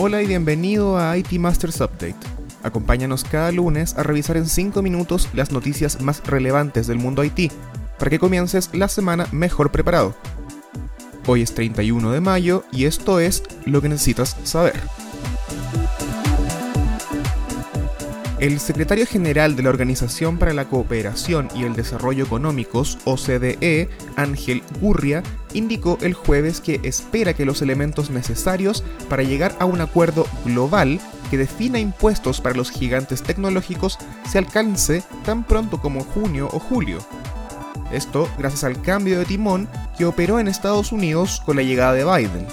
Hola y bienvenido a IT Masters Update. Acompáñanos cada lunes a revisar en 5 minutos las noticias más relevantes del mundo IT, para que comiences la semana mejor preparado. Hoy es 31 de mayo y esto es lo que necesitas saber. El secretario general de la Organización para la Cooperación y el Desarrollo Económicos, OCDE, Ángel Gurria, indicó el jueves que espera que los elementos necesarios para llegar a un acuerdo global que defina impuestos para los gigantes tecnológicos se alcance tan pronto como junio o julio. Esto gracias al cambio de timón que operó en Estados Unidos con la llegada de Biden.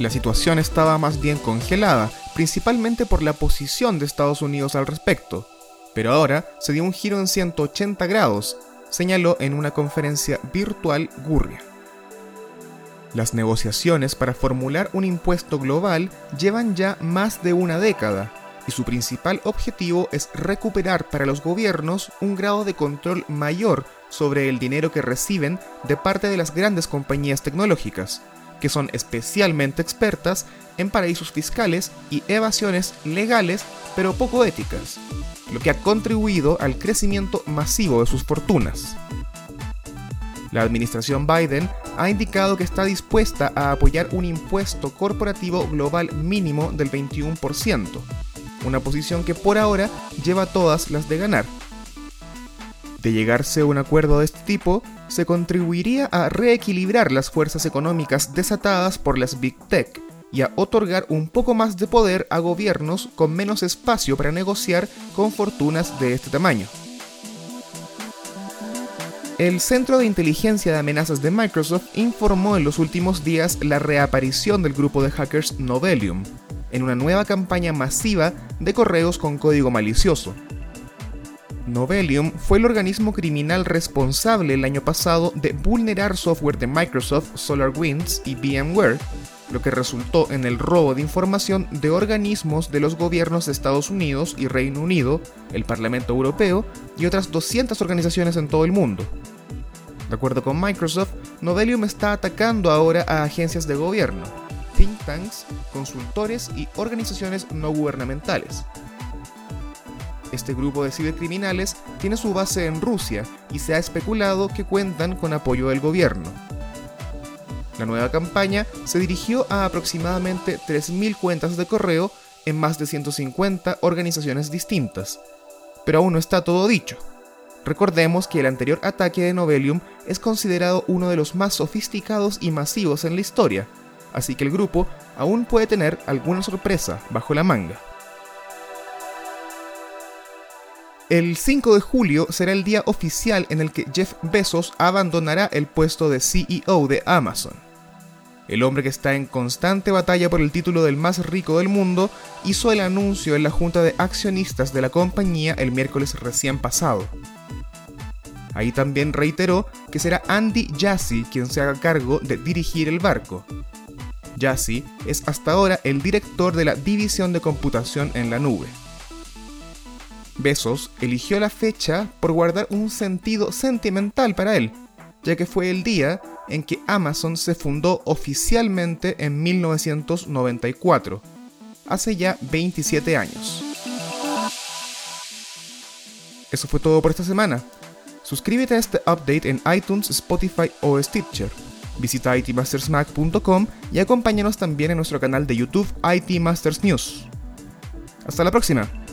La situación estaba más bien congelada principalmente por la posición de Estados Unidos al respecto, pero ahora se dio un giro en 180 grados, señaló en una conferencia virtual Gurria. Las negociaciones para formular un impuesto global llevan ya más de una década, y su principal objetivo es recuperar para los gobiernos un grado de control mayor sobre el dinero que reciben de parte de las grandes compañías tecnológicas, que son especialmente expertas en paraísos fiscales y evasiones legales pero poco éticas, lo que ha contribuido al crecimiento masivo de sus fortunas. La administración Biden ha indicado que está dispuesta a apoyar un impuesto corporativo global mínimo del 21%, una posición que por ahora lleva todas las de ganar. De llegarse a un acuerdo de este tipo, se contribuiría a reequilibrar las fuerzas económicas desatadas por las Big Tech y a otorgar un poco más de poder a gobiernos con menos espacio para negociar con fortunas de este tamaño. El Centro de Inteligencia de Amenazas de Microsoft informó en los últimos días la reaparición del grupo de hackers Novelium, en una nueva campaña masiva de correos con código malicioso, Novelium fue el organismo criminal responsable el año pasado de vulnerar software de Microsoft, SolarWinds y VMware, lo que resultó en el robo de información de organismos de los gobiernos de Estados Unidos y Reino Unido, el Parlamento Europeo y otras 200 organizaciones en todo el mundo. De acuerdo con Microsoft, Novelium está atacando ahora a agencias de gobierno, think tanks, consultores y organizaciones no gubernamentales, este grupo de cibercriminales tiene su base en Rusia y se ha especulado que cuentan con apoyo del gobierno. La nueva campaña se dirigió a aproximadamente 3.000 cuentas de correo en más de 150 organizaciones distintas. Pero aún no está todo dicho. Recordemos que el anterior ataque de Novelium es considerado uno de los más sofisticados y masivos en la historia, así que el grupo aún puede tener alguna sorpresa bajo la manga. El 5 de julio será el día oficial en el que Jeff Bezos abandonará el puesto de CEO de Amazon. El hombre que está en constante batalla por el título del más rico del mundo hizo el anuncio en la junta de accionistas de la compañía el miércoles recién pasado. Ahí también reiteró que será Andy Jassy quien se haga cargo de dirigir el barco. Jassy es hasta ahora el director de la división de computación en la nube. Besos eligió la fecha por guardar un sentido sentimental para él, ya que fue el día en que Amazon se fundó oficialmente en 1994, hace ya 27 años. Eso fue todo por esta semana. Suscríbete a este update en iTunes, Spotify o Stitcher. Visita itmastersmac.com y acompáñanos también en nuestro canal de YouTube IT Masters News. Hasta la próxima.